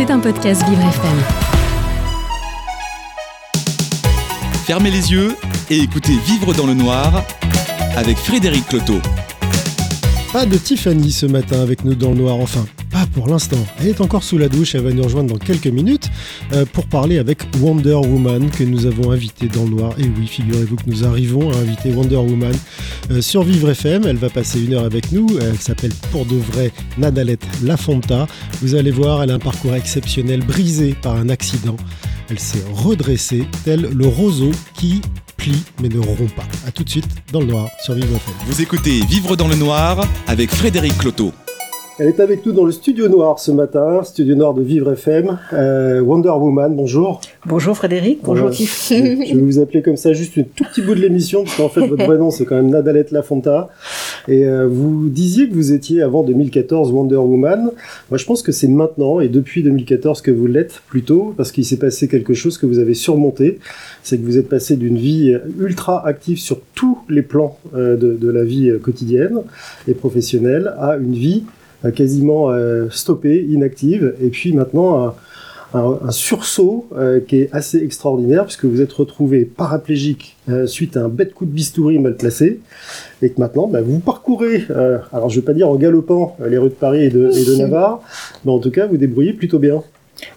C'est un podcast Vivre FM. Fermez les yeux et écoutez Vivre dans le noir avec Frédéric Cloteau. Pas de Tiffany ce matin avec nous dans le noir, enfin, pas pour l'instant. Elle est encore sous la douche, elle va nous rejoindre dans quelques minutes euh, pour parler avec Wonder Woman que nous avons invité dans le noir. Et oui, figurez-vous que nous arrivons à inviter Wonder Woman euh, sur Vivre FM. Elle va passer une heure avec nous. Elle s'appelle pour de vrai Nadalette Lafonta. Vous allez voir, elle a un parcours exceptionnel brisé par un accident. Elle s'est redressée, tel le roseau qui plie mais ne rompt pas. A tout de suite dans le noir sur Vivre FM. Vous écoutez Vivre dans le noir avec Frédéric Cloteau. Elle est avec nous dans le studio noir ce matin, studio noir de Vivre FM. Euh, Wonder Woman, bonjour. Bonjour Frédéric, bonjour Euh, Tiff. Je vais vous appeler comme ça juste un tout petit bout de l'émission, parce qu'en fait votre vrai nom c'est quand même Nadalette Lafonta. Et euh, vous disiez que vous étiez avant 2014 Wonder Woman. Moi je pense que c'est maintenant et depuis 2014 que vous l'êtes plutôt, parce qu'il s'est passé quelque chose que vous avez surmonté. C'est que vous êtes passé d'une vie ultra active sur tous les plans euh, de, de la vie euh, quotidienne et professionnelle à une vie quasiment euh, stoppée, inactive, et puis maintenant un, un, un sursaut euh, qui est assez extraordinaire puisque vous êtes retrouvé paraplégique euh, suite à un bête coup de bistouri mal placé. Et que maintenant bah, vous parcourez, euh, alors je vais pas dire en galopant euh, les rues de Paris et de, et de Navarre, mais en tout cas vous débrouillez plutôt bien.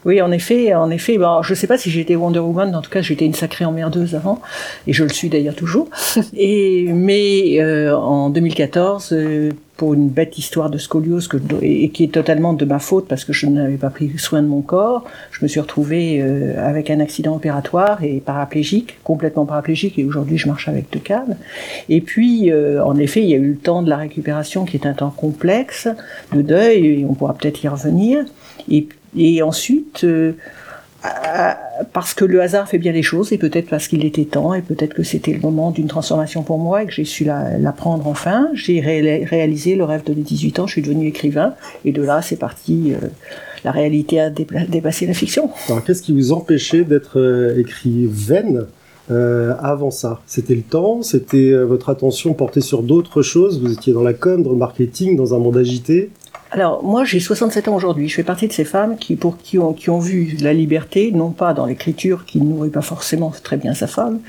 Oui, en effet, en effet. Bon, je ne sais pas si j'étais Wonder Woman, en tout cas, j'étais une sacrée emmerdeuse avant, et je le suis d'ailleurs toujours. Et mais euh, en 2014, euh, pour une bête histoire de scoliose que et, qui est totalement de ma faute parce que je n'avais pas pris soin de mon corps, je me suis retrouvée euh, avec un accident opératoire et paraplégique, complètement paraplégique, et aujourd'hui je marche avec deux cannes. Et puis, euh, en effet, il y a eu le temps de la récupération qui est un temps complexe, de deuil, et on pourra peut-être y revenir. Et, et ensuite, euh, parce que le hasard fait bien les choses, et peut-être parce qu'il était temps, et peut-être que c'était le moment d'une transformation pour moi, et que j'ai su la, prendre enfin, j'ai ré- réalisé le rêve de mes 18 ans, je suis devenu écrivain, et de là, c'est parti, euh, la réalité a dépassé la fiction. Alors qu'est-ce qui vous empêchait d'être euh, écrivaine euh, avant ça? C'était le temps, c'était euh, votre attention portée sur d'autres choses, vous étiez dans la com, dans le marketing, dans un monde agité? Alors, moi, j'ai 67 ans aujourd'hui. Je fais partie de ces femmes qui, pour qui ont, qui ont vu la liberté, non pas dans l'écriture, qui nourrit pas forcément très bien sa femme,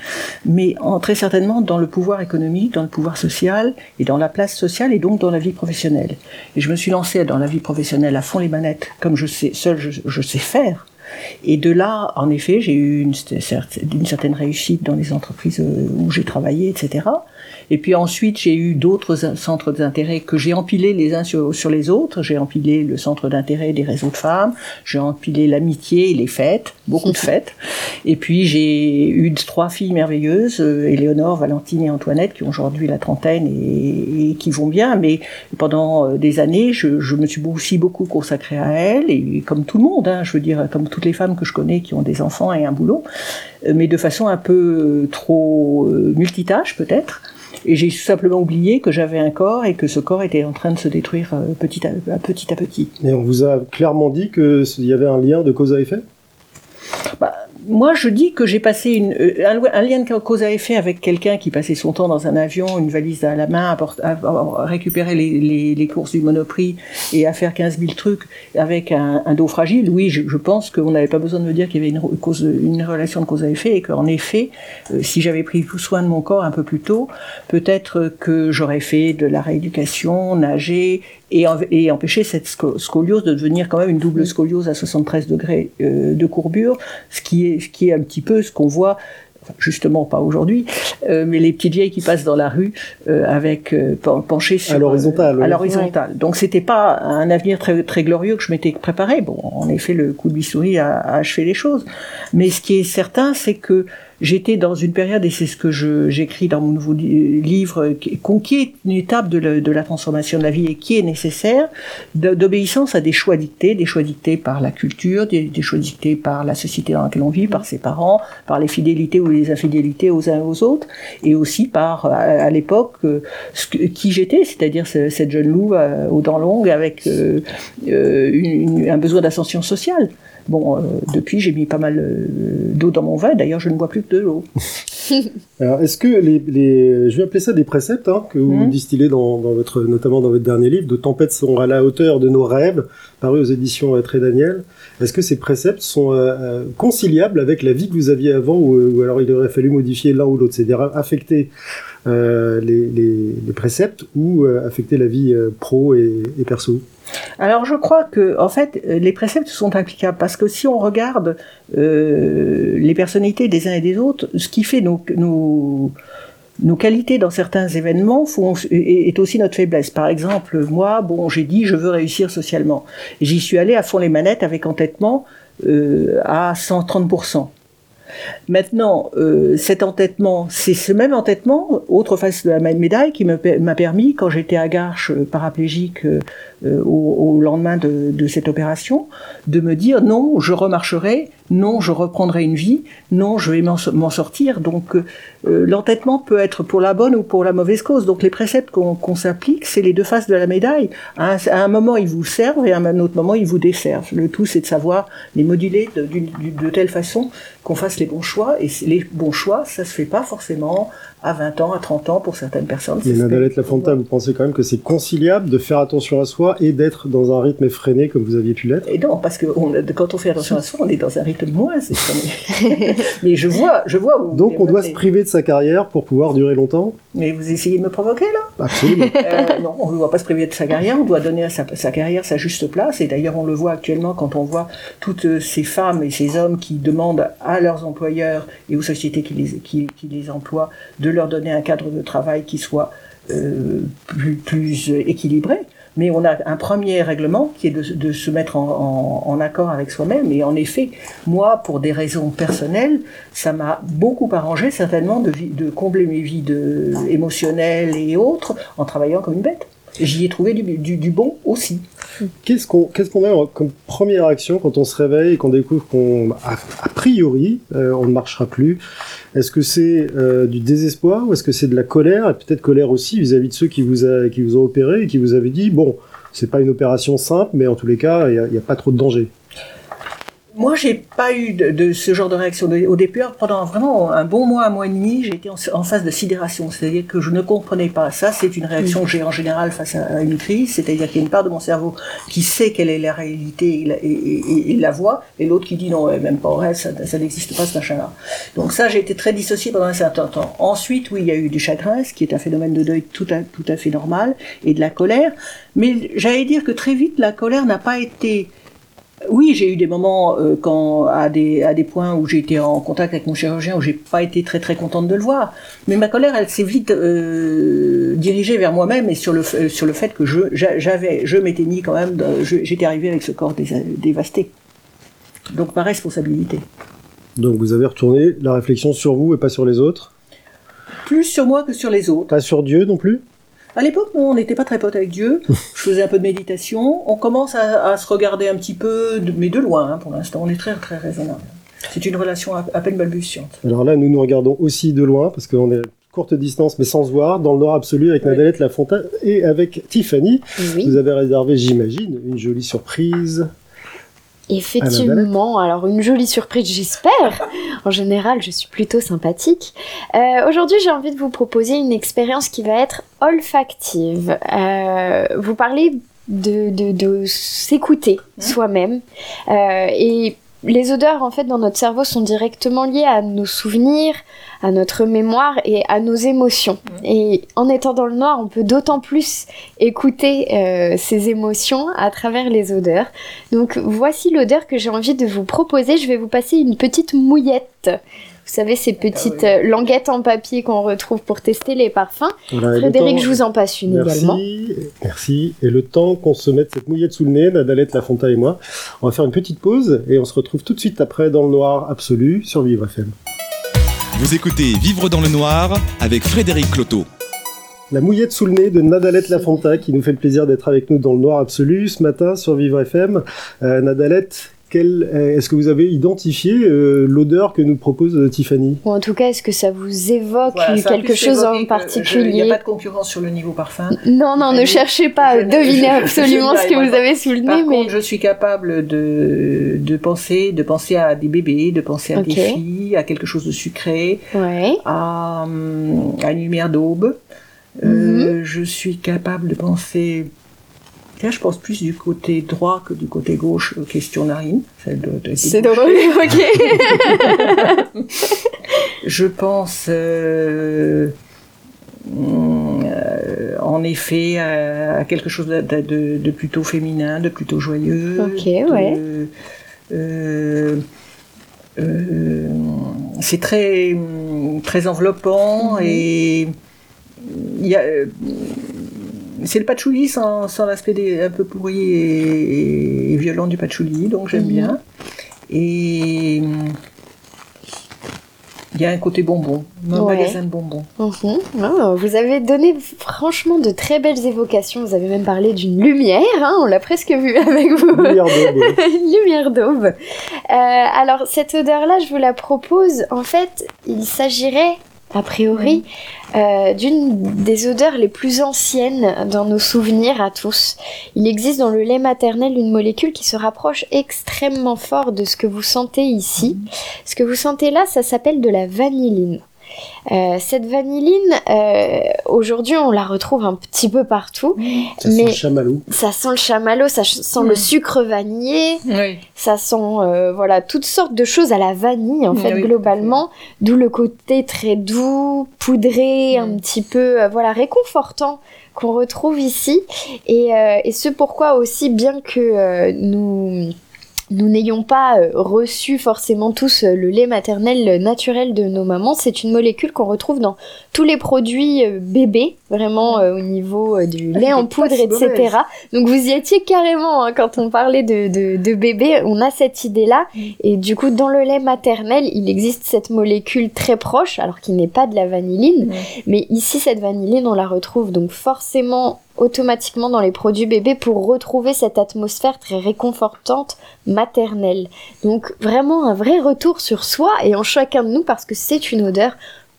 mais en, très certainement dans le pouvoir économique, dans le pouvoir social et dans la place sociale et donc dans la vie professionnelle. Et je me suis lancée dans la vie professionnelle à fond les manettes, comme je sais, seul je, je sais faire. Et de là, en effet, j'ai eu une, cer- une certaine réussite dans les entreprises où j'ai travaillé, etc. Et puis ensuite, j'ai eu d'autres centres d'intérêt que j'ai empilés les uns sur, sur les autres. J'ai empilé le centre d'intérêt des réseaux de femmes, j'ai empilé l'amitié et les fêtes, beaucoup de fêtes. Et puis j'ai eu trois filles merveilleuses, euh, Éléonore, Valentine et Antoinette, qui ont aujourd'hui la trentaine et, et qui vont bien. Mais pendant euh, des années, je, je me suis aussi beaucoup consacrée à elles, et comme tout le monde, hein, je veux dire, comme toutes les femmes que je connais qui ont des enfants et un boulot, euh, mais de façon un peu trop multitâche peut-être. Et j'ai simplement oublié que j'avais un corps et que ce corps était en train de se détruire euh, petit à, petit à petit. Et on vous a clairement dit qu'il y avait un lien de cause à effet? Moi, je dis que j'ai passé une, euh, un, lien de cause à effet avec quelqu'un qui passait son temps dans un avion, une valise à la main, à, récupérer les, courses du Monoprix et à faire 15 000 trucs avec un, dos fragile. Oui, je, je pense qu'on n'avait pas besoin de me dire qu'il y avait une, cause, une relation de cause à effet et qu'en effet, euh, si j'avais pris soin de mon corps un peu plus tôt, peut-être que j'aurais fait de la rééducation, nager et, empêcher cette sco- scoliose de devenir quand même une double scoliose à 73 degrés euh, de courbure, ce qui est, ce qui est un petit peu ce qu'on voit justement pas aujourd'hui, euh, mais les petites vieilles qui passent dans la rue euh, avec euh, pen- penchées sur À l'horizontale, à oui. l'horizontale. Donc c'était pas un avenir très très glorieux que je m'étais préparé. Bon, en effet, le coup de bistouri a, a achevé les choses. Mais ce qui est certain, c'est que j'étais dans une période, et c'est ce que j'écris dans mon nouveau li- livre, qui, est une étape de, la- transformation de la vie et qui est nécessaire, d'obéissance à des choix dictés, des choix dictés par la culture, des, choix dictés par la société dans laquelle on vit, par ses parents, par les fidélités ou les infidélités aux uns et aux autres, et aussi par, à, l'époque, euh, qui j'étais, c'est-à-dire ce- cette jeune louve euh, aux dents longues avec euh, un besoin d'ascension sociale. Bon, euh, depuis, j'ai mis pas mal euh, d'eau dans mon vin. D'ailleurs, je ne bois plus de l'eau. Alors, est-ce que les, les, je vais appeler ça des préceptes hein, que vous Mhm. distillez dans, dans votre, notamment dans votre dernier livre, de tempêtes sont à la hauteur de nos rêves, paru aux éditions euh, Très Daniel. Est-ce que ces préceptes sont euh, conciliables avec la vie que vous aviez avant, ou, ou alors il aurait fallu modifier l'un ou l'autre, c'est-à-dire affecter euh, les, les, les préceptes ou affecter la vie pro et, et perso? Alors je crois que en fait euh, les préceptes sont applicables parce que si on regarde euh, les personnalités des uns et des autres, ce qui fait nos, qualités dans certains événements font, est aussi notre faiblesse. Par exemple, moi, bon, j'ai dit je veux réussir socialement. J'y suis allé à fond les manettes avec entêtement euh, à 130%. Maintenant, euh, cet entêtement, c'est ce même entêtement, autre face de la même médaille, qui m'a permis, quand j'étais à Garches, euh, paraplégique, euh, au, lendemain de, de cette opération, de me dire non, je remarcherai, non, je reprendrai une vie, non, je vais m'en so- m'en sortir. Donc, euh, euh, l'entêtement peut être pour la bonne ou pour la mauvaise cause. Donc, les préceptes qu'on s'applique, c'est les deux faces de la médaille. À un, moment, ils vous servent et à un autre moment, ils vous desservent. Le tout, c'est de savoir les moduler de, de telle façon qu'on fasse les bons choix. Et les bons choix, ça se fait pas forcément à 20 ans, à 30 ans pour certaines personnes. Mais Nadalette Lafontaine, vous pensez quand même que c'est conciliable de faire attention à soi et d'être dans un rythme effréné comme vous aviez pu l'être? Et non, parce que on, quand on fait attention à soi, on est dans un rythme moins. Mais je vois, je vois où. Donc on doit se priver de sa carrière pour pouvoir durer longtemps? Mais vous essayez de me provoquer là? Absolument. Euh, non, on ne doit pas se priver de sa carrière, on doit donner à sa, sa carrière sa juste place. Et d'ailleurs, on le voit actuellement quand on voit toutes ces femmes et ces hommes qui demandent à leurs employeurs et aux sociétés qui les, qui, qui les emploient de leur donner un cadre de travail qui soit euh, plus, équilibré. Mais on a un premier règlement qui est de, se mettre en, accord avec soi-même. Et en effet, moi, pour des raisons personnelles, ça m'a beaucoup arrangé certainement de, de combler mes vides émotionnelles et autres en travaillant comme une bête. J'y ai trouvé du, bon aussi. Qu'est-ce qu'on qu'est-ce a comme première action quand on se réveille et qu'on découvre qu'on a, a priori euh, on ne marchera plus? Est-ce que c'est euh, du désespoir ou est-ce que c'est de la colère? Et peut-être colère aussi vis-à-vis de ceux qui vous a, qui vous ont opéré et qui vous avaient dit bon c'est pas une opération simple mais en tous les cas il n'y a pas trop de danger. Moi, j'ai pas eu de, de ce genre de réaction. Au départ, pendant vraiment un bon mois, un mois et demi, j'étais en, en phase de sidération, c'est-à-dire que je ne comprenais pas. Ça, c'est une réaction que j'ai en général face à une crise, c'est-à-dire qu'il y a une part de mon cerveau qui sait quelle est la réalité et la, et, et- et la voit, et l'autre qui dit non, ouais, même pas rêve, ça, ça n'existe pas ce machin-là. Donc ça, j'ai été très dissocié pendant un certain temps. Ensuite, oui, il y a eu du chagrin, ce qui est un phénomène de deuil tout à, tout à fait normal, et de la colère. Mais j'allais dire que très vite, la colère n'a pas été oui, j'ai eu des moments euh, quand à des à des points où j'ai été en contact avec mon chirurgien où j'ai pas été très très contente de le voir. Mais ma colère, elle s'est vite euh, dirigée vers moi-même et sur le sur le fait que je j'a- j'avais je m'étais mis quand même j'étais arrivé avec ce corps dévasté. Donc ma responsabilité. Donc vous avez retourné la réflexion sur vous et pas sur les autres, Plus sur moi que sur les autres. pas sur Dieu non plus? À l'époque, on n'était pas très potes avec Dieu. Je faisais un peu de méditation. On commence à, à se regarder un petit peu, de- mais de loin hein, pour l'instant. On est très très raisonnable. C'est une relation à, à peine balbutiante. Alors là nous nous regardons aussi de loin parce qu'on est à courte distance mais sans se voir dans le noir absolu avec Oui. Nadalette Lafontaine et avec Tiffany. Oui, Vous avez réservé j'imagine une jolie surprise. Effectivement. Alors, une jolie surprise, j'espère. En général, je suis plutôt sympathique. Euh, Aujourd'hui, j'ai envie de vous proposer une expérience qui va être olfactive. Euh, vous parlez de, de, de s'écouter soi-même. Euh, et les odeurs, en fait, dans notre cerveau sont directement liées à nos souvenirs, à notre mémoire et à nos émotions. Et en étant dans le noir, on peut d'autant plus écouter euh, ces émotions à travers les odeurs. Donc voici l'odeur que j'ai envie de vous proposer. Je vais vous passer une petite mouillette. Vous savez, ces petites oui. euh, languettes en papier qu'on retrouve pour tester les parfums. Voilà, et le Frédéric, temps- je vous en passe une également. Merci, merci. Et le temps qu'on se mette cette mouillette sous le nez, Nadalette Lafontaine et moi, on va faire une petite pause et on se retrouve tout de suite après dans le noir absolu sur Vivre FM. Vous écoutez Vivre dans le noir avec Frédéric Cloteau. La mouillette sous le nez de Nadalette Lafontaine qui nous fait le plaisir d'être avec nous dans le noir absolu ce matin sur Vivre FM. Euh, Nadalette, est-ce que vous avez identifié euh, l'odeur que nous propose euh, Tiffany? Ou en tout cas, est-ce que ça vous évoque Voilà, ça a quelque chose en je- Il n'y particulier a pas de concurrence sur le niveau parfum. Non, non, ne cherchez pas je je- absolument je- ce que vous avez sous le Par nez, mais contre, je suis capable de, de penser, de penser à des bébés, de penser à des filles, à quelque chose de sucré, ouais. à, hum, à une lumière d'aube. Mhm. Euh, je suis capable de penser. Tiens, je pense plus du côté droit que du côté gauche, euh, question narine. Ça doit être C'est drôle, ok. Je pense euh, euh, en effet à, à quelque chose de, de- de- de plutôt féminin, de plutôt joyeux. Ok, de- ouais. euh, c'est très très enveloppant Mhm. et il y a, c'est le patchouli sans, sans l'aspect des- un peu pourri et, et violent du patchouli, donc j'aime Mhm. bien. Et hum, il y a un côté bonbon, un Ouais. magasin de bonbons. Mhm. Oh, vous avez donné franchement de très belles évocations. Vous avez même parlé d'une lumière, hein, on l'a presque vu avec vous. Lumière d'aube. Une lumière d'aube. Euh, alors, cette odeur-là, je vous la propose. En fait, il s'agirait, a priori, euh, d'une des odeurs les plus anciennes dans nos souvenirs à tous. Il existe dans le lait maternel une molécule qui se rapproche extrêmement fort de ce que vous sentez ici. Ce que vous sentez là, ça s'appelle de la vanilline. Euh, cette vanilline, euh, aujourd'hui, on la retrouve un petit peu partout. Ça sent Mais- le chamallow. Ça sent le chamallow, ça sent le Mm. sucre vanillé, Oui. ça sent euh, voilà toutes sortes de choses à la vanille en Mm, fait oui, globalement, d'où le côté très doux, poudré, Mm. un petit peu euh, voilà réconfortant qu'on retrouve ici et, euh, et ce pourquoi aussi bien que euh, nous nous n'ayons pas euh, reçu forcément tous euh, le lait maternel euh, naturel de nos mamans, c'est une molécule qu'on retrouve dans tous les produits bébés, vraiment euh, au niveau du Elle lait en poudre, etc. Donc vous y étiez carrément hein, quand on parlait de, de, de bébé, on a cette idée-là. Mm. Et du coup, dans le lait maternel, il existe cette molécule très proche, alors qu'il n'est pas de la vanilline. Mais ici, cette vanilline, on la retrouve donc forcément automatiquement dans les produits bébés pour retrouver cette atmosphère très réconfortante maternelle. Donc vraiment un vrai retour sur soi et en chacun de nous parce que c'est une odeur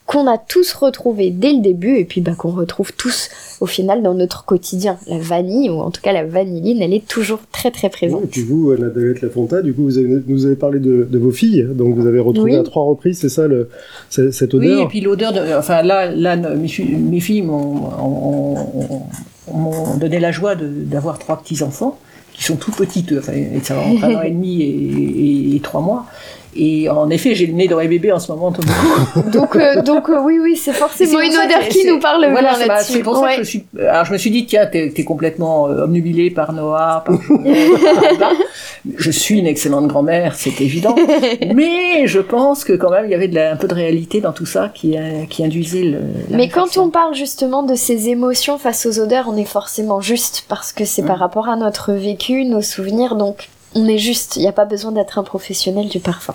qu'on a tous retrouvée dès le début et puis bah, qu'on retrouve tous au final dans notre quotidien. La vanille, ou en tout cas la vanilline, elle est toujours très très présente. Et puis vous, euh, Nadalette Lafonta, du coup, vous avez, nous avez parlé de, de vos filles, donc vous avez retrouvé Oui. à trois reprises, c'est ça, le, cette Oui, odeur et puis l'odeur de. Enfin, là, là mes, fi- mes filles m'ont ont- ont- m'ont donné la joie d'avoir trois petits-enfants, qui sont tout petits, eux, enfin, ça entre un an et demi et, et- et trois mois. Et en effet, j'ai le nez dans les bébés en ce moment. Donc, euh, donc euh, oui, oui, c'est forcément une odeur qui nous parle voilà, bien c'est- bah, là-dessus. C'est pour ça que je suis. Alors je me suis dit, tiens, t'es es complètement euh, obnubilée par Noah, par par- Je suis une excellente grand-mère, c'est évident. Mais je pense que quand même, il y avait de la- un peu de réalité dans tout ça qui, qui induisait le. la Mais quand on parle justement de ces émotions face aux odeurs, on est forcément juste parce que c'est par rapport à notre vécu, nos souvenirs, donc on est juste. Il n'y a pas besoin d'être un professionnel du parfum.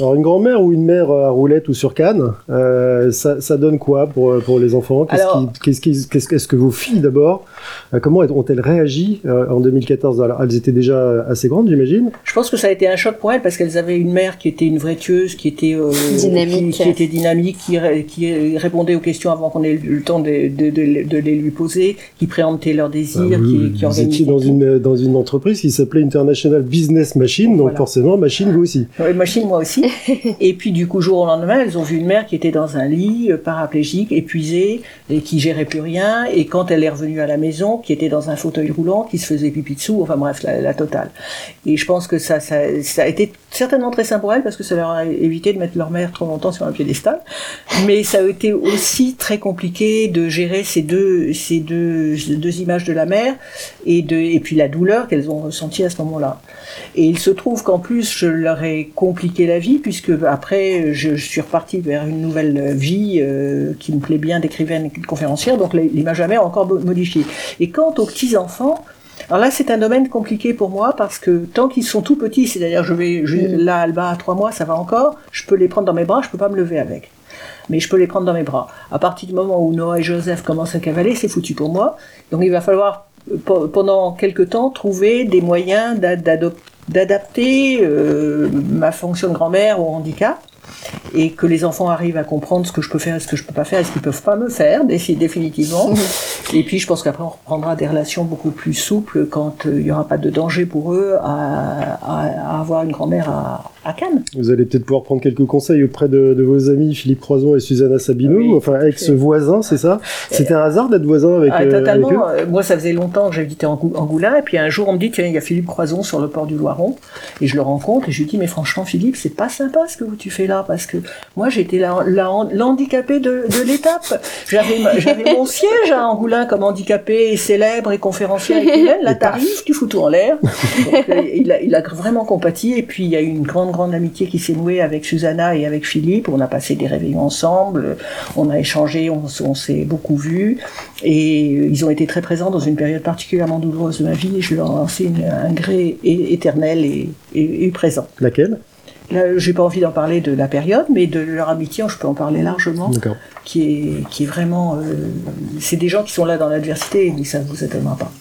Alors une grand-mère ou une mère à roulette ou sur canne, euh, ça, ça donne quoi pour, pour les enfants? Qu'est-ce Alors- qu'est-ce- Est-ce que vos filles d'abord, euh, comment ont-elles réagi euh, en 2014 Alors elles étaient déjà assez grandes, j'imagine. Je pense que ça a été un choc pour elles parce qu'elles avaient une mère qui était une vraie tueuse, qui était euh, Dynamique. qui, qui était dynamique, qui, ré- qui répondait aux questions avant qu'on ait eu le temps de, de, de- de les lui poser, qui préemptait leurs désirs, Ah, vous, qui, qui vous étiez dans une, dans une entreprise qui s'appelait International Business Machine, donc Voilà. forcément machine vous aussi. Ouais, machine, moi aussi. et puis, du coup, jour au lendemain, elles ont vu une mère qui était dans un lit, euh, paraplégique, épuisée, et qui gérait plus rien. Et quand elle est revenue à la maison, qui était dans un fauteuil roulant, qui se faisait pipi dessous, enfin bref, la, totale. Et je pense que ça, ça, a été certainement très simple pour elles, parce que ça leur a évité de mettre leur mère trop longtemps sur un piédestal. Mais ça a été aussi très compliqué de gérer ces deux, ces deux, deux images de la mère, et, de, et puis la douleur qu'elles ont ressentie à ce moment-là. Et il se trouve qu'en plus, je leur ai compliqué la vie, puisque après, je, je suis repartie vers une nouvelle vie euh, qui me plaît bien d'écrivaine et de conférencière, donc l'image a encore mo- modifié. Et quant aux petits-enfants, alors là, c'est un domaine compliqué pour moi, parce que tant qu'ils sont tout petits, c'est-à-dire, je vais, je, Mm. là, Alba, à trois mois, ça va encore, je peux les prendre dans mes bras, je peux pas me lever avec. Mais je peux les prendre dans mes bras. À partir du moment où Noah et Joseph commencent à cavaler, c'est foutu pour moi. Donc il va falloir, pe- pendant quelques temps, trouver des moyens d'a- d'adopter d'adapter euh, ma fonction de grand-mère au handicap et que les enfants arrivent à comprendre ce que je peux faire et ce que je peux pas faire et ce qu'ils peuvent pas me faire définitivement. et puis je pense qu'après on reprendra des relations beaucoup plus souples quand euh, il n'y aura pas de danger pour eux à, à avoir une grand-mère à, vous allez peut-être pouvoir prendre quelques conseils auprès de, vos amis Philippe Croison et Susanna Sabino, enfin ex-voisins, c'est ça? C'était un hasard d'être voisin avec, ah, euh, totalement. Euh, moi, ça faisait longtemps que j'habitais en Angoulin, et puis un jour, on me dit, tiens, il y a Philippe Croison sur le port du Loiron, et je le rencontre, et je lui dis, mais franchement, Philippe, c'est pas sympa ce que tu fais là, parce que moi, j'étais l'handicapé de, de l'étape. J'avais mon siège à Angoulin comme handicapé et célèbre et conférencier avec Hélène, là, t'arrives, tu fous tout en l'air. Euh, il, a, il a vraiment compati, et puis il y a eu une grande grande amitié qui s'est nouée avec Susanna et avec Philippe. On a passé des réveillons ensemble, on a échangé, on, s'est beaucoup vus. Et ils ont été très présents dans une période particulièrement douloureuse de ma vie. Et je leur ai un gré éternel et, présent. Laquelle? Là, j'ai pas envie d'en parler de la période, mais de leur amitié, je peux en parler largement. Qui est, qui est vraiment, euh, c'est des gens qui sont là dans l'adversité, mais ça ne vous étonnera pas.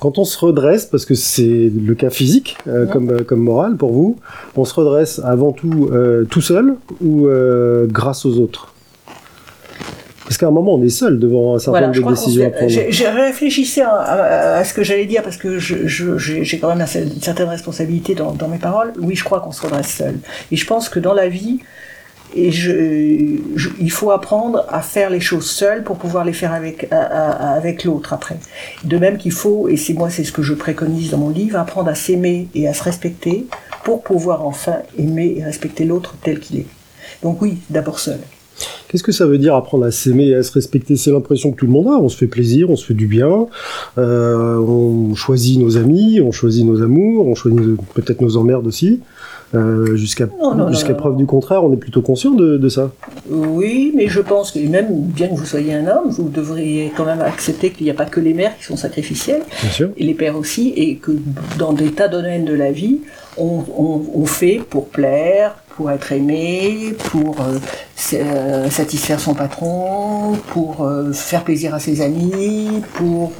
Quand on se redresse, parce que c'est le cas physique euh, comme, euh, comme moral pour vous, on se redresse avant tout euh, tout seul ou grâce aux autres? Parce qu'à un moment, on est seul devant un certain nombre de décisions à prendre. J'ai réfléchissais à, ce que j'allais dire parce que j'ai quand même une certaine responsabilité dans, dans mes paroles. Oui, je crois qu'on se redresse seul. Et je pense que dans la vie, et je, il faut apprendre à faire les choses seul pour pouvoir les faire avec, avec l'autre après. De même qu'il faut, et c'est moi c'est ce que je préconise dans mon livre, apprendre à s'aimer et à se respecter pour pouvoir enfin aimer et respecter l'autre tel qu'il est. Donc oui, d'abord seul. Qu'est-ce que ça veut dire apprendre à s'aimer et à se respecter? C'est l'impression que tout le monde a. On se fait plaisir, on se fait du bien, euh, on choisit nos amis, on choisit nos amours, on choisit peut-être nos emmerdes aussi. Euh, jusqu'à jusqu'à preuve du contraire, on est plutôt conscient de, ça. Oui, mais je pense que même bien que vous soyez un homme, vous devriez quand même accepter qu'il n'y a pas que les mères qui sont sacrificielles, et les pères aussi, et que dans des tas de domaines de la vie, on fait pour plaire, pour être aimé, pour euh, euh, satisfaire son patron, pour euh, faire plaisir à ses amis, pour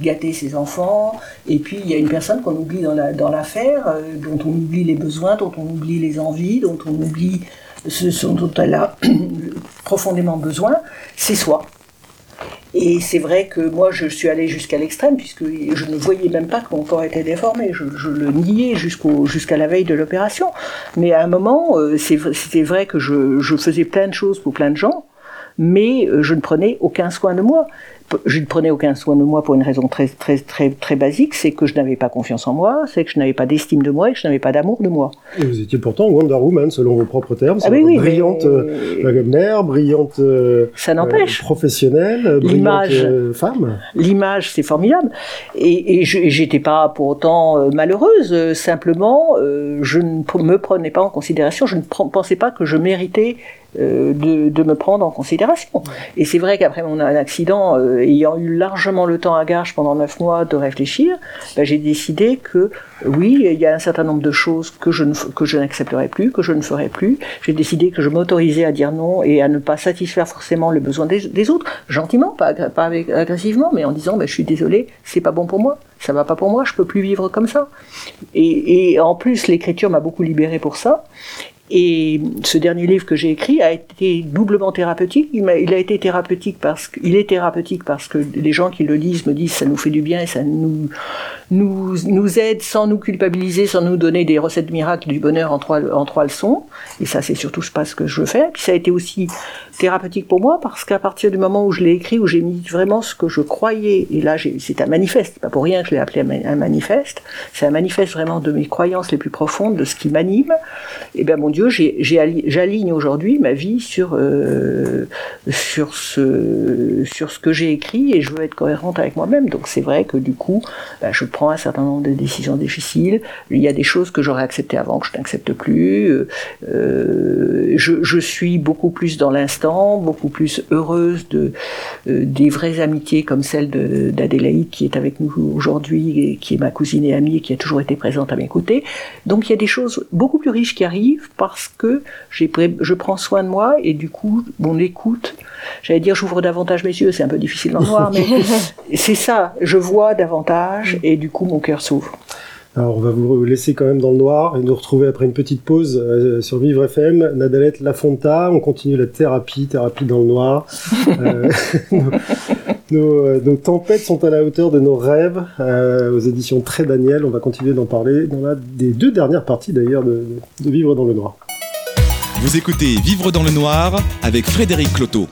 gâter ses enfants. Et puis il y a une personne qu'on oublie dans l'affaire, la, dont on oublie les besoins, dont on oublie les envies, dont on oublie ce dont elle a profondément besoin, c'est soi. Et c'est vrai que moi, je suis allée jusqu'à l'extrême, puisque je ne voyais même pas que mon corps était déformé. Je, le niais jusqu'à la veille de l'opération. Mais à un moment, euh, c'était vrai que je, je faisais plein de choses pour plein de gens, mais euh, je ne prenais aucun soin de moi je ne prenais aucun soin de moi pour une raison très, très, très, très basique, c'est que je n'avais pas confiance en moi, c'est que je n'avais pas d'estime de moi et que je n'avais pas d'amour de moi. Et vous étiez pourtant Wonder Woman, selon vos propres termes. Ah oui, oui, brillante euh, mère, brillante euh, ça n'empêche. Euh, professionnelle, brillante femme. L'image, c'est formidable. Et, et j'étais pas pour autant malheureuse, simplement, je ne me prenais pas en considération, je ne pensais pas que je méritais de, de, me prendre en considération. Et c'est vrai qu'après mon accident, ayant eu largement le temps à gage pendant neuf mois de réfléchir, ben, j'ai décidé que oui, il y a un certain nombre de choses que je ne, n'accepterai plus, que je ne ferai plus. J'ai décidé que je m'autorisais à dire non et à ne pas satisfaire forcément les besoins des, autres, gentiment, pas, agressivement, mais en disant ben, je suis désolé, c'est pas bon pour moi, ça va pas pour moi, je peux plus vivre comme ça. Et en plus, l'écriture m'a beaucoup libéré pour ça. Et ce dernier livre que j'ai écrit a été doublement thérapeutique. Il a, été thérapeutique parce est thérapeutique parce que les gens qui le lisent me disent ça nous fait du bien et ça nous aide sans nous culpabiliser, sans nous donner des recettes miracles du bonheur en trois leçons. Et ça c'est surtout pas ce que je veux faire. Puis ça a été aussi thérapeutique pour moi parce qu'à partir du moment où je l'ai écrit, où j'ai mis vraiment ce que je croyais, et là c'est un manifeste, pas pour rien que je l'ai appelé un manifeste. C'est un manifeste vraiment de mes croyances les plus profondes, de ce qui m'anime. Et ben mon Dieu j'aligne aujourd'hui ma vie sur, euh, sur, ce, sur ce que j'ai écrit et je veux être cohérente avec moi-même. Donc c'est vrai que du coup, bah, je prends un certain nombre de décisions difficiles. Il y a des choses que j'aurais acceptées avant que je n'accepte plus. Euh, je, suis beaucoup plus dans l'instant, beaucoup plus heureuse de, euh, des vraies amitiés comme celle d'Adélaïde qui est avec nous aujourd'hui qui est ma cousine et amie et qui a toujours été présente à mes côtés. Donc il y a des choses beaucoup plus riches qui arrivent que je prends soin de moi et du coup, mon écoute, j'allais dire j'ouvre davantage mes yeux, c'est un peu difficile d'en voir, mais c'est ça, je vois davantage et du coup mon cœur s'ouvre. Alors on va vous laisser quand même dans le noir et nous retrouver après une petite pause euh, sur Vivre FM. Nadalette Lafonta, on continue la thérapie, thérapie dans le noir. Euh, nos, nos, tempêtes sont à la hauteur de nos rêves euh, aux éditions Très Daniel. On va continuer d'en parler dans la des deux dernières parties d'ailleurs de, de Vivre dans le noir. Vous écoutez Vivre dans le noir avec Frédéric Cloteau.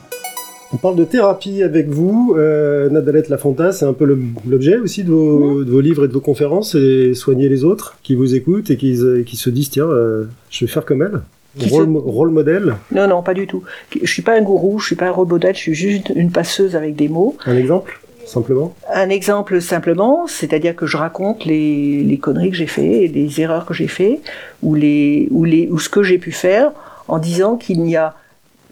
On parle de thérapie avec vous, euh, Nadalette Lafonta, c'est un peu l'objet aussi de vos, mmh. de vos, livres et de vos conférences, et soigner les autres qui vous écoutent et qui, qui se disent tiens, euh, je vais faire comme elle. Rôle, se... rôle, modèle Non, non, pas du tout. Je suis pas un gourou, je suis pas un rôle modèle, je suis juste une passeuse avec des mots. Un exemple Simplement? Un exemple simplement, c'est-à-dire que je raconte les, les conneries que j'ai fait, les erreurs que j'ai fait, ou, les, ou, les, ou ce que j'ai pu faire, en disant qu'il n'y a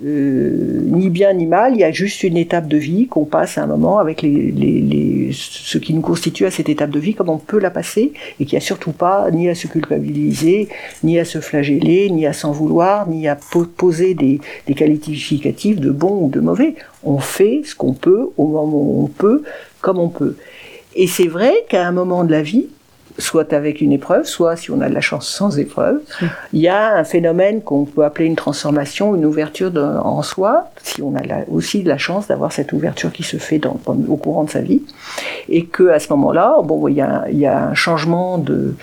euh, ni bien ni mal, il y a juste une étape de vie qu'on passe à un moment avec les, les, les, ce qui nous constitue à cette étape de vie, comme on peut la passer, et qu'il n'y a surtout pas ni à se culpabiliser, ni à se flageller, ni à s'en vouloir, ni à po poser des, des qualificatifs de bon ou de mauvais. On fait ce qu'on peut au moment où on peut, comme on peut. Et c'est vrai qu'à un moment de la vie, soit avec une épreuve, soit si on a de la chance sans épreuve. Il y a un phénomène qu'on peut appeler une transformation, une ouverture de, en soi, si on a la, aussi de la chance d'avoir cette ouverture qui se fait dans, au courant de sa vie, et que à ce moment-là, bon, il y, a, il y a un changement de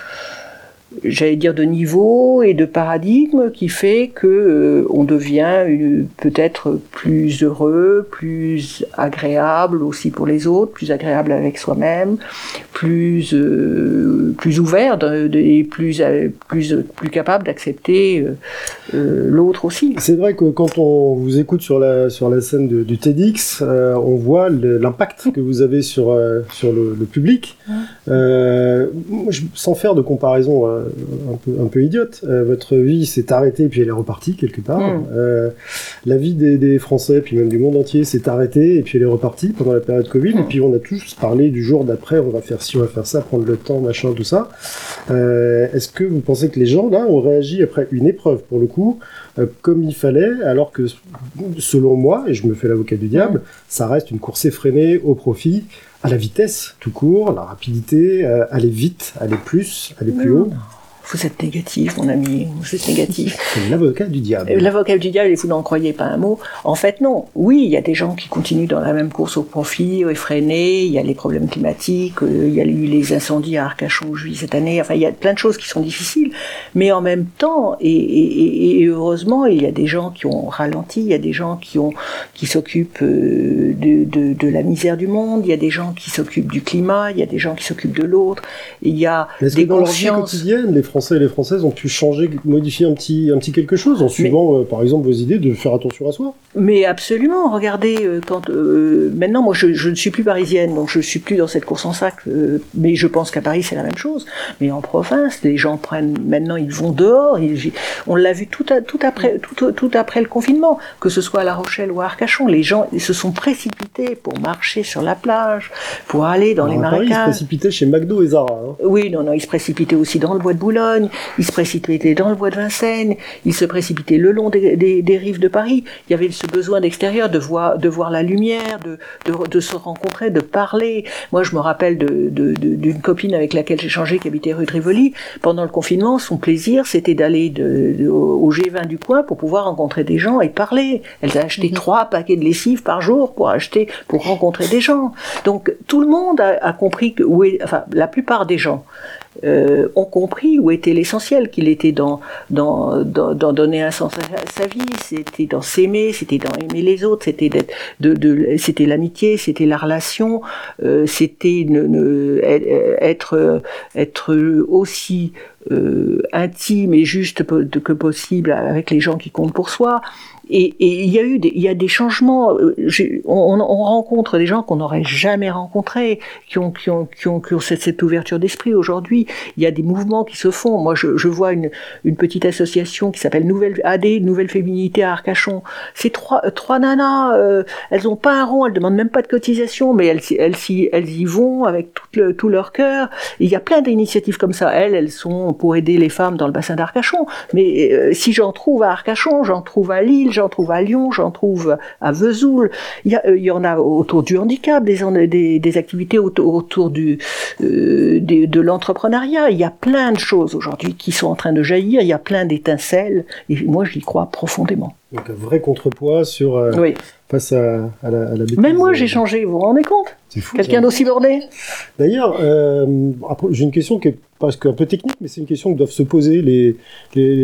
j'allais dire de niveau et de paradigme qui fait que euh, on devient peut-être plus heureux, plus agréable aussi pour les autres, plus agréable avec soi-même, plus euh, plus ouvert de, de, et plus euh, plus plus capable d'accepter euh, euh, l'autre aussi. C'est vrai que quand on vous écoute sur la sur la scène de, du TEDx, on voit l'impact que vous avez sur sur le, le public. Moi, je, sans faire de comparaison un peu, un peu idiote. Euh, votre vie s'est arrêtée puis elle est repartie quelque part. Hmm. Mm. Euh, la vie des, des, Français puis même du monde entier s'est arrêtée et puis elle est repartie pendant la période Covid. Mm. Et puis on a tous parlé du jour d'après, on va faire ci, on va faire ça, prendre le temps, machin, tout ça. Euh, Est-ce que vous pensez que les gens là ont réagi après une épreuve pour le coup euh, comme il fallait, alors que selon moi, et je me fais l'avocat du diable, mm. ça reste une course effrénée au profit à la vitesse tout court, la rapidité, euh, aller vite, aller plus, aller plus haut. Vous êtes négatif, mon ami, vous êtes négatif. C'est l'avocat du diable. L'avocat du diable, et vous n'en croyez pas un mot. En fait, non. Oui, il y a des gens qui continuent dans la même course au profit, effrénés, il y a les problèmes climatiques, il y a eu les incendies à Arcachon vis cette année, enfin, il y a plein de choses qui sont difficiles. Mais en même temps, et, et, et heureusement, il y a des gens qui ont ralenti, il y a des gens qui ont, qui s'occupent de, de, de la misère du monde, il y a des gens qui s'occupent du climat, il y a des gens qui s'occupent de l'autre, il y a des que dans consciences... leur vie quotidienne, les Français et les Françaises ont pu changer, modifier un petit, un petit quelque chose en suivant, mais, euh, par exemple, vos idées de faire attention à soi Mais absolument. Regardez, euh, quand euh, maintenant, moi, je, je, ne suis plus parisienne, donc je suis plus dans cette course en sac. Mais je pense qu'à Paris, c'est la même chose. Mais en province, les gens prennent maintenant, ils vont dehors. Ils, on l'a vu tout, à, tout après, tout, tout, après le confinement, que ce soit à La Rochelle ou à Arcachon, les gens se sont précipités pour marcher sur la plage, pour aller dans Alors les marécages. Ils se précipitaient chez McDo et Zara. Hein. Oui, non, non, ils se précipitaient aussi dans le bois de Boulogne il se précipitait dans le bois de Vincennes, il se précipitait le long des, des, des rives de Paris. Il y avait ce besoin d'extérieur, de voir, de voir la lumière, de, de, de, se rencontrer, de parler. Moi, je me rappelle d'une de, de, copine avec laquelle j'ai changé, qui habitait rue de Rivoli. Pendant le confinement, son plaisir, c'était d'aller au G20 du coin pour pouvoir rencontrer des gens et parler. Elle a acheté mmh. trois paquets de lessive par jour pour acheter, pour rencontrer des gens. Donc, tout le monde a, a compris que, où est, enfin, la plupart des gens euh, ont compris où était l'essentiel, qu'il était dans, dans, dans, dans, donner un sens à sa vie, c'était dans s'aimer, c'était dans aimer les autres, c'était d'être, de, de, c'était l'amitié, c'était la relation, euh, c'était ne, ne, être, être aussi euh, intime et juste que possible avec les gens qui comptent pour soi. Et, il y a eu des, y a des changements. Euh, on, on, rencontre des gens qu'on n'aurait jamais rencontrés, qui ont, qui ont, qui ont, qui ont cette, cette ouverture d'esprit aujourd'hui. Il y a des mouvements qui se font. Moi, je, je vois une, une petite association qui s'appelle Nouvelle AD, Nouvelle Féminité à Arcachon. C'est trois, trois nanas. Euh, elles ont pas un rond, elles demandent même pas de cotisation, mais elles, elles, elles, elles y vont avec tout, le, tout leur cœur. il y a plein d'initiatives comme ça. Elles, elles sont pour aider les femmes dans le bassin d'Arcachon. Mais euh, si j'en trouve à Arcachon, j'en trouve à Lille, j'en trouve à Lyon, j'en trouve à Vesoul. Il y, il y, en a autour du handicap, des, des, des activités autour, autour du, euh, de, de l'entrepreneuriat. Il y a plein de choses aujourd'hui qui sont en train de jaillir. Il y a plein d'étincelles. Et moi, j'y crois profondément. Donc un vrai contrepoids sur euh, Oui. face à, à la, à la bêtise. Même moi, j'ai changé. Vous vous rendez compte? Quelqu'un d'aussi borné? D'ailleurs, euh, j'ai une question qui est presque un peu technique, mais c'est une question que doivent se poser les, les,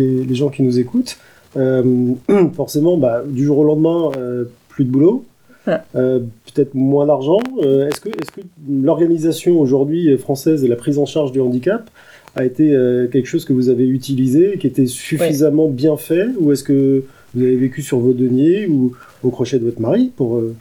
les, les gens qui nous écoutent. Euh, forcément, bah, du jour au lendemain, euh, plus de boulot, euh, peut-être moins d'argent. Euh, est-ce que, est-ce que l'organisation aujourd'hui française et la prise en charge du handicap a été euh, quelque chose que vous avez utilisé, qui était suffisamment bien fait, ou est-ce que vous avez vécu sur vos deniers ou au crochet de votre mari, pour, euh,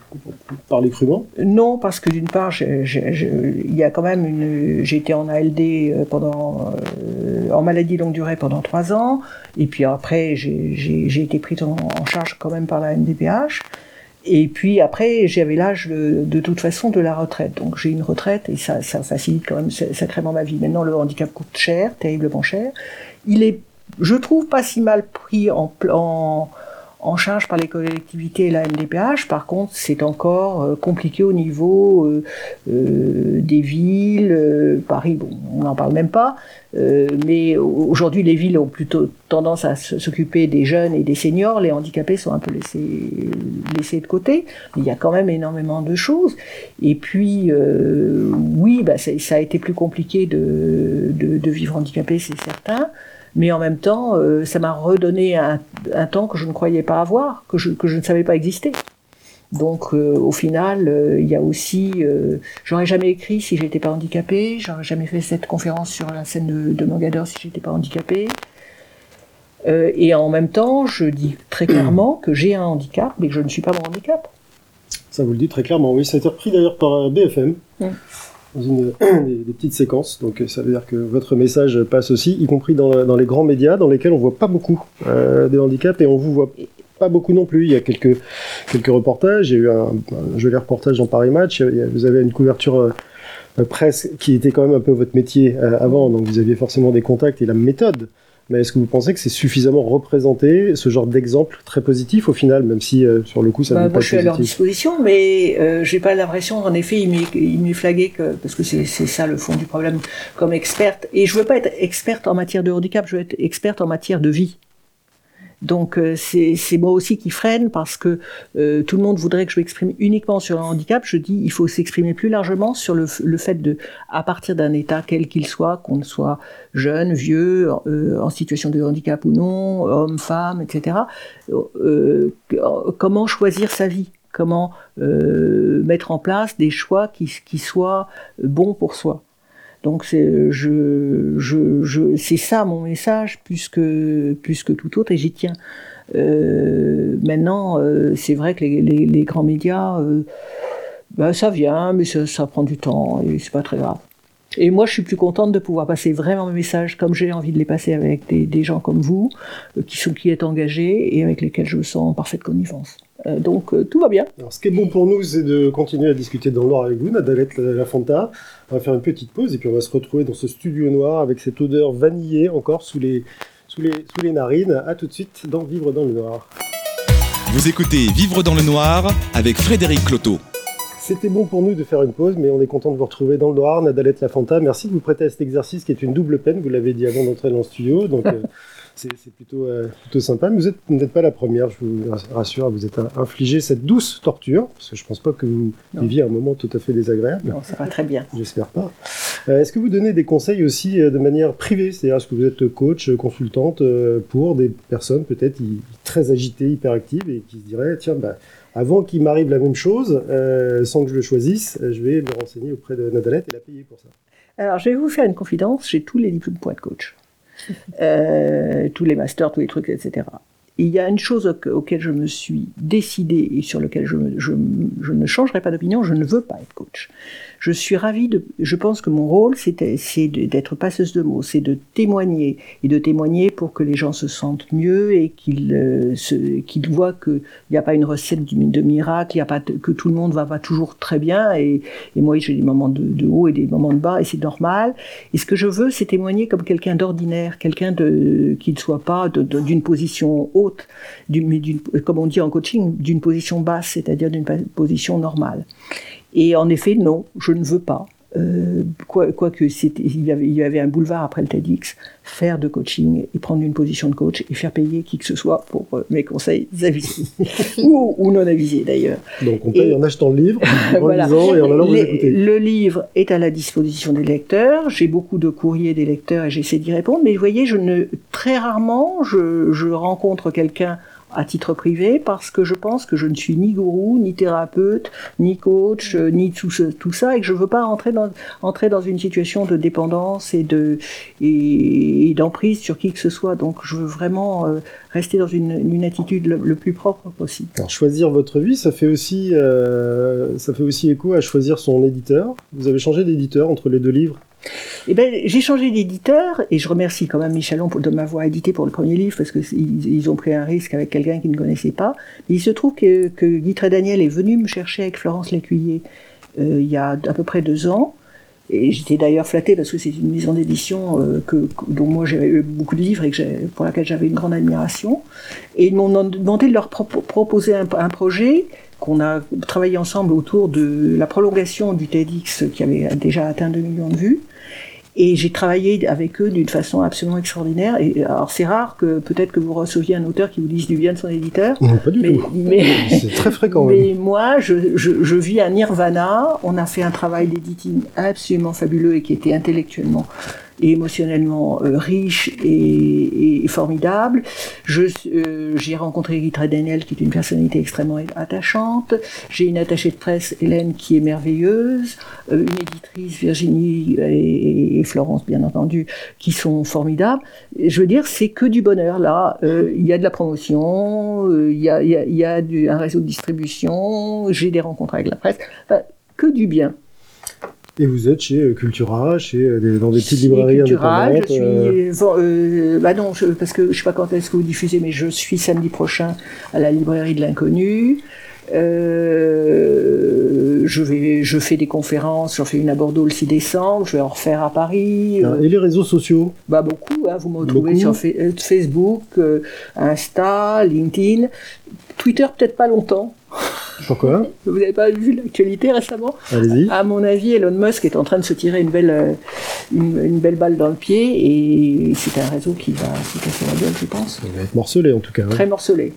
parler crûment? Non, parce que d'une part, il y a quand même une. Été en ALD euh, pendant euh, en maladie longue durée pendant trois ans, et puis après, j'ai été prise en, charge quand même par la MDPH. Et puis après, j'avais l'âge de, de toute façon de la retraite. Donc j'ai une retraite et ça, ça facilite quand même sa- sacrément ma vie. Maintenant, le handicap coûte cher, terriblement cher. Il est, je trouve, pas si mal pris en, en, charge par les collectivités et la MDPH. Par contre, c'est encore euh, compliqué au niveau euh, euh, des villes. Paris, bon, on n'en parle même pas. Mais au- aujourd'hui, les villes ont plutôt tendance à s'occuper des jeunes et des seniors. Les handicapés sont un peu laissés, laissés de côté. Il y a quand même énormément de choses. Et puis, oui, bah, ça a été plus compliqué de, de vivre handicapé, c'est certain. Mais en même temps, euh, ça m'a redonné un, un temps que je ne croyais pas avoir, que je, que je ne savais pas exister. Donc, euh, au final, euh, il y a aussi, j'aurais jamais écrit si j'étais pas handicapé, j'aurais jamais fait cette conférence sur la scène de, de Mogador si j'étais pas handicapé. Et en même temps, je dis très clairement que j'ai un handicap, mais que je ne suis pas mon handicap. Ça vous le dit très clairement, oui. Ça a été repris d'ailleurs par BFM. Mm. Dans une, des, petites séquences, donc euh, ça veut dire que votre message passe aussi, y compris dans, les grands médias, dans lesquels on voit pas beaucoup euh, de handicap et on vous voit pas beaucoup non plus. Il y a quelques quelques reportages. Il y a eu un, un joli reportage dans Paris Match. Vous avez une couverture euh, presse qui était quand même un peu votre métier euh, avant, donc vous aviez forcément des contacts et la méthode. Mais est-ce que vous pensez que c'est suffisamment représenté, ce genre d'exemple très positif au final, même si euh, sur le coup ça Bah, n'est moi, pas je suis à leur disposition, mais euh, j'ai pas l'impression, en effet, il m'est il m'est flagué que, parce que c'est c'est ça le fond du problème, comme experte. Et je veux pas être experte en matière de handicap, je veux être experte en matière de vie. Donc euh, c'est moi aussi qui freine parce que euh, tout le monde voudrait que je m'exprime uniquement sur le handicap. Je dis il faut s'exprimer plus largement sur le, le fait de, à partir d'un état quel qu'il soit, qu'on soit jeune, vieux, euh, en situation de handicap ou non, homme, femme, etc. euh, comment choisir sa vie? Comment euh, mettre en place des choix qui, qui soient bons pour soi? Donc c'est je, je, je, c'est ça mon message plus que, tout autre et j'y tiens. Euh, maintenant, euh, c'est vrai que les, les, grands médias, euh, ben, ça vient, mais ça, ça prend du temps et c'est pas très grave. Et moi, je suis plus contente de pouvoir passer vraiment mes messages comme j'ai envie de les passer avec des, des gens comme vous, euh, qui sont qui êtes engagés et avec lesquels je me sens en parfaite connivence. Euh, donc euh, tout va bien. Alors, ce qui est bon pour nous, c'est de continuer à discuter dans le noir avec vous, Nadalette Lafonta. On va faire une petite pause et puis on va se retrouver dans ce studio noir avec cette odeur vanillée encore sous les, sous les, sous les narines. À tout de suite dans Vivre dans le noir. Vous écoutez Vivre dans le noir avec Frédéric Cloteau. C'était bon pour nous de faire une pause, mais on est content de vous retrouver dans le noir, Nadalette Lafonta. Merci de vous prêter à cet exercice qui est une double peine, vous l'avez dit avant d'entrer dans le studio, donc euh, c'est plutôt, euh, plutôt sympa. Mais vous êtes- vous n'êtes pas la première, je vous rassure, vous êtes infligé cette douce torture, parce que je pense pas que vous Non. viviez un moment tout à fait désagréable. Non, ça va très bien. J'espère pas. Euh, Est-ce que vous donnez des conseils aussi de manière privée? C'est-à-dire, est-ce que vous êtes coach, consultante pour des personnes peut-être très agitées, hyperactives et qui se diraient tiens, bah, avant qu'il m'arrive la même chose, euh, sans que je le choisisse, euh, je vais me renseigner auprès de Nadalette et la payer pour ça. Alors, je vais vous faire une confidence. J'ai tous les diplômes pour être coach. Euh, tous les masters, tous les trucs, etc. Il y a une chose au- auquel je me suis décidée et sur laquelle je, ne changerai pas d'opinion, je ne veux pas être coach. Je suis ravie de. Je pense que mon rôle, c'est d'être passeuse de mots, c'est de témoigner et de témoigner pour que les gens se sentent mieux et qu'ils euh, voient qu'il n'y a pas une recette de miracle, y a pas que tout le monde va, va toujours très bien et, moi j'ai des moments de, haut et des moments de bas et c'est normal. Et ce que je veux, c'est témoigner comme quelqu'un d'ordinaire, quelqu'un qui ne soit pas d'une position haute, comme on dit en coaching, d'une position basse, c'est-à-dire d'une position normale. Et en effet, non, je ne veux pas. Euh, Quoique quoi il, y avait, il y avait un boulevard après le TEDx, faire de coaching et prendre une position de coach et faire payer qui que ce soit pour euh, mes conseils avisés ou, ou, non avisés d'ailleurs. Donc on paye en achetant le livre, en lisant et en allant vous écouter. Le livre est à la disposition des lecteurs. J'ai beaucoup de courriers des lecteurs et j'essaie d'y répondre. Mais vous voyez, je ne très rarement je, je rencontre quelqu'un à titre privé parce que je pense que je ne suis ni gourou, ni thérapeute, ni coach, euh, ni tout, tout ça et que je ne veux pas entrer dans, entrer dans une situation de dépendance et de et, d'emprise sur qui que ce soit. Donc je veux vraiment euh, rester dans une, une attitude le, plus propre possible. Alors, choisir votre vie, ça fait aussi euh, ça fait aussi écho à choisir son éditeur. Vous avez changé d'éditeur entre les deux livres? Eh ben, j'ai changé d'éditeur et je remercie quand même Michelon de m'avoir édité pour le premier livre parce que ils, ont pris un risque avec quelqu'un qui ne connaissait pas. il se trouve que, que Guy Daniel est venu me chercher avec Florence Lécuyer euh, il y a à peu près deux ans. Et j'étais d'ailleurs flattée parce que c'est une maison d'édition euh, que, dont moi j'avais eu beaucoup de livres et que pour laquelle j'avais une grande admiration. Et ils m'ont demandé de leur proposer un projet qu'on a travaillé ensemble autour de la prolongation du TEDx qui avait déjà atteint 2 millions de vues. Et j'ai travaillé avec eux d'une façon absolument extraordinaire. Et alors c'est rare que peut-être que vous receviez un auteur qui vous dise du bien de son éditeur. Non, pas du tout. Mais c'est très fréquent. Mais moi, je, je, je, vis un nirvana. On a fait un travail d'éditing absolument fabuleux et qui était intellectuellement et émotionnellement euh, riche et, et, formidable. Je, euh, j'ai rencontré Rita Daniel, qui est une personnalité extrêmement attachante. J'ai une attachée de presse, Hélène, qui est merveilleuse. Euh, une éditrice, Virginie et, et, Florence, bien entendu, qui sont formidables. Je veux dire, c'est que du bonheur. Là, il y a de la promotion, il y a, y y a du, un réseau de distribution, j'ai des rencontres avec la presse. Enfin, que du bien. Et vous êtes chez euh, Cultura, chez, euh, dans des petites librairies Cultura, indépendantes je suis, euh... bah non, je, parce que je sais pas quand est-ce que vous diffusez, mais je suis samedi prochain à la librairie de l'Inconnu. Euh, je, vais, je fais des conférences, j'en fais une à Bordeaux le 6 décembre, je vais en refaire à Paris. Ah, et les réseaux sociaux bah Beaucoup, hein, vous me retrouvez sur Facebook, Insta, LinkedIn, Twitter peut-être pas longtemps. Pourquoi Vous n'avez pas vu l'actualité récemment Allez-y. À mon avis, Elon Musk est en train de se tirer une belle, euh, une, belle balle dans le pied et c'est un réseau qui va se casser la gueule, je pense. Il va être morcelé en tout cas. Hein. Très morcelé.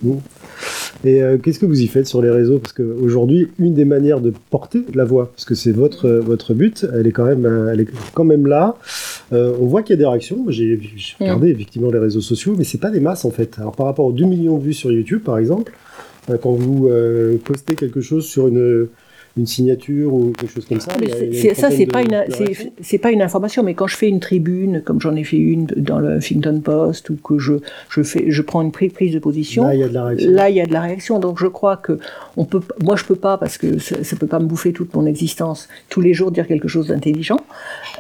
Et euh, qu'est-ce que vous y faites sur les réseaux? Parce qu'aujourd'hui, une des manières de porter la voix, parce que c'est votre, votre but, elle est quand même, euh, elle est quand même là. on voit qu'il y a des réactions. J'ai regardé mm. effectivement les réseaux sociaux, mais c'est pas des masses en fait. Alors par rapport aux 2 millions de vues sur YouTube, par exemple, euh, quand vous euh, postez quelque chose sur une une signature ou quelque chose comme ça. Ça, c'est pas une, c'est, pas une information, mais quand je fais une tribune, comme j'en ai fait une dans le Huffington Post, ou que je, je fais, je prends une prise de position. Là, il y a de la réaction. Là, il y a de la réaction. Donc, je crois que on peut, moi, je peux pas parce que ça, ça peut pas me bouffer toute mon existence tous les jours dire quelque chose d'intelligent.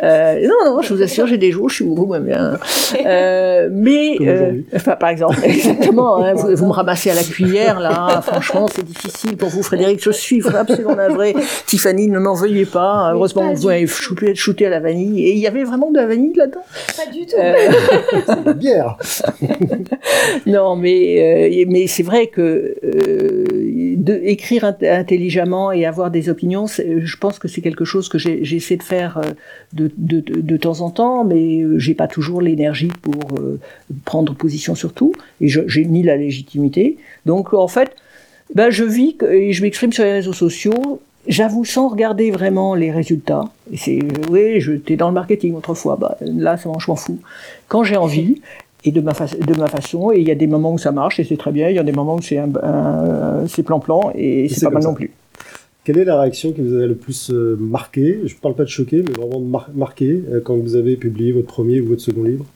Euh, non, non, je vous assure, j'ai des jours, je suis moi-même. Hein. Euh, mais, euh, enfin, par exemple, exactement. Hein, vous, vous, me ramassez à la cuillère là. Franchement, c'est difficile pour vous, Frédéric. Je suis absolument navré. Tiffany, ne m'en veuillez pas. Heureusement vous avez shooté, à la vanille. Et il y avait vraiment de la vanille là-dedans? Pas du tout. Euh... bière. non, mais, euh, mais c'est vrai que euh, de, écrire intelligemment et avoir des opinions, je pense que c'est quelque chose que j'essaie de faire euh, de, de, de, temps en temps, mais j'ai pas toujours l'énergie pour prendre position sur tout. Et j'ai ni la légitimité. Donc, en fait, ben, je vis et je m'exprime sur les réseaux sociaux J'avoue, sans regarder vraiment les résultats, c'est, oui, j'étais dans le marketing autrefois, bah, là, ça m'en fous. Quand j'ai envie, et de ma, de ma façon, et il y a des moments où ça marche, et c'est très bien, il y a des moments où c'est, plan-plan, et, c'est pas mal non plus. Quelle est la réaction qui vous a le plus euh, marqué? Je ne parle pas de choqué, mais vraiment de marqué euh, quand vous avez publié votre premier ou votre second livre?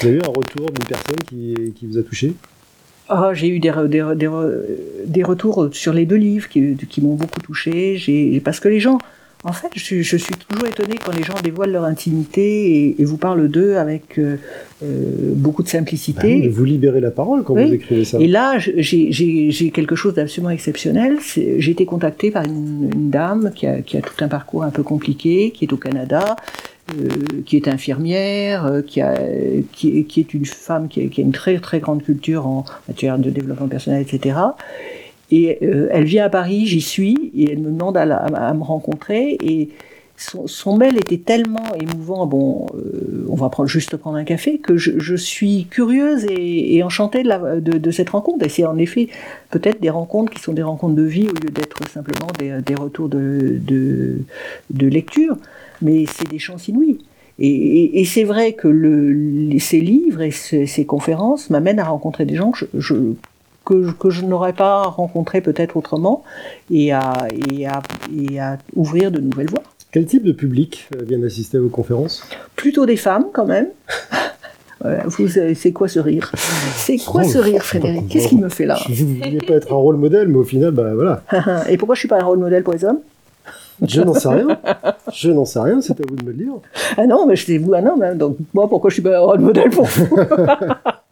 Vous avez eu un retour d'une personne qui, qui vous a touché? Ah, j'ai eu des, des, des, des, retours sur les deux livres qui, qui m'ont beaucoup touché. J'ai, parce que les gens En fait, je, je, suis toujours étonnée quand les gens dévoilent leur intimité et, et vous parlent d'eux avec euh, euh, beaucoup de simplicité. Bah, vous libérez la parole quand oui. vous écrivez ça. Et là, j'ai quelque chose d'absolument exceptionnel. J'ai été contactée par une, une dame qui a, qui a, tout un parcours un peu compliqué, qui est au Canada, qui est infirmière, euh, qui, a, qui, qui, est une femme qui a, qui a, une très très grande culture en matière de développement personnel, etc. Et euh, elle vient à Paris, j'y suis, et elle me demande à, la, à, me rencontrer. Et son, son, mail était tellement émouvant, bon, euh, on va prendre, juste prendre un café, que je, je suis curieuse et, et enchantée de, la, de, de, cette rencontre. Et c'est en effet peut-être des rencontres qui sont des rencontres de vie au lieu d'être simplement des, des retours de, de, de lecture mais c'est des chances inouïes. Et, et, et c'est vrai que le, ces livres et ces, ces conférences m'amènent à rencontrer des gens que je, je que, que, je n'aurais pas rencontrés peut-être autrement et à, et, à, et à ouvrir de nouvelles voies. Quel type de public vient assister à vos conférences? Plutôt des femmes quand même. c'est quoi ce rire? C'est quoi oh, ce rire, Frédéric? Qu'est-ce qu'il me fait là? Je ne voulais pas être un rôle modèle, mais au final, bah voilà. et pourquoi je suis pas un rôle modèle pour les hommes? Je n'en sais rien. Je n'en sais rien, c'est à vous de me le dire. Ah non, mais c'est vous un homme, hein, donc moi, pourquoi je suis pas un rôle modèle pour vous?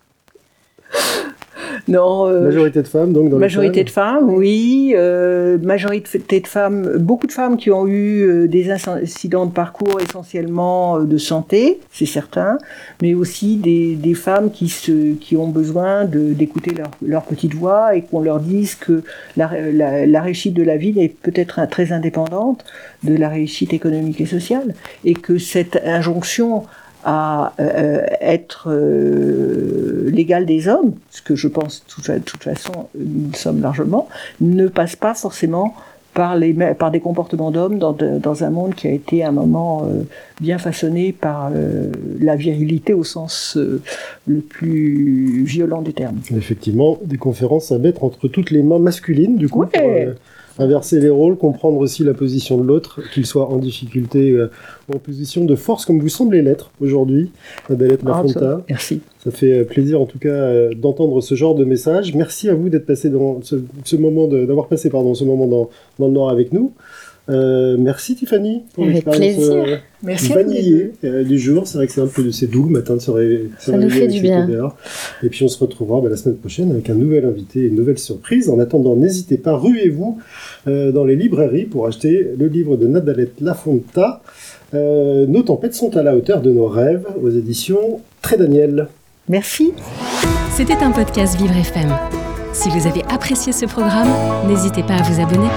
Non. Euh, majorité de femmes, donc dans Majorité de femmes, oui. Euh, majorité de femmes, beaucoup de femmes qui ont eu euh, des incidents de parcours essentiellement euh, de santé, c'est certain, mais aussi des, des, femmes qui, se, qui ont besoin d'écouter leur, leur, petite voix et qu'on leur dise que la, la, la, réussite de la vie est peut-être très indépendante de la réussite économique et sociale, et que cette injonction à euh, être euh, l'égal des hommes, ce que je pense de toute façon nous sommes largement, ne passe pas forcément par, les, par des comportements d'hommes dans, dans, un monde qui a été à un moment euh, bien façonné par euh, la virilité au sens euh, le plus violent du terme. Effectivement, des conférences à mettre entre toutes les mains masculines, du coup. Ouais. Pour, inverser les rôles, comprendre aussi la position de l'autre, qu'il soit en difficulté euh, ou en position de force, comme vous semblez l'être aujourd'hui, Adalette Lafonta. Ah, merci. Ça fait plaisir en tout cas euh, d'entendre ce genre de message. Merci à vous d'être passé dans ce, ce moment, d'avoir passé pardon ce moment dans, dans le Nord avec nous. Euh, merci Tiffany pour Avec plaisir. Euh, merci vanillé euh, du jour. C'est vrai que c'est un peu de c'est doux le matin de se réveiller. Ça nous fait du bien. Et puis on se retrouvera bah, la semaine prochaine avec un nouvel invité et une nouvelle surprise. En attendant, n'hésitez pas, ruez-vous euh, dans les librairies pour acheter le livre de Nadalette Lafonta. Euh, nos tempêtes sont à la hauteur de nos rêves aux éditions Très Daniel. Merci. C'était un podcast Vivre FM. Si vous avez apprécié ce programme, n'hésitez pas à vous abonner.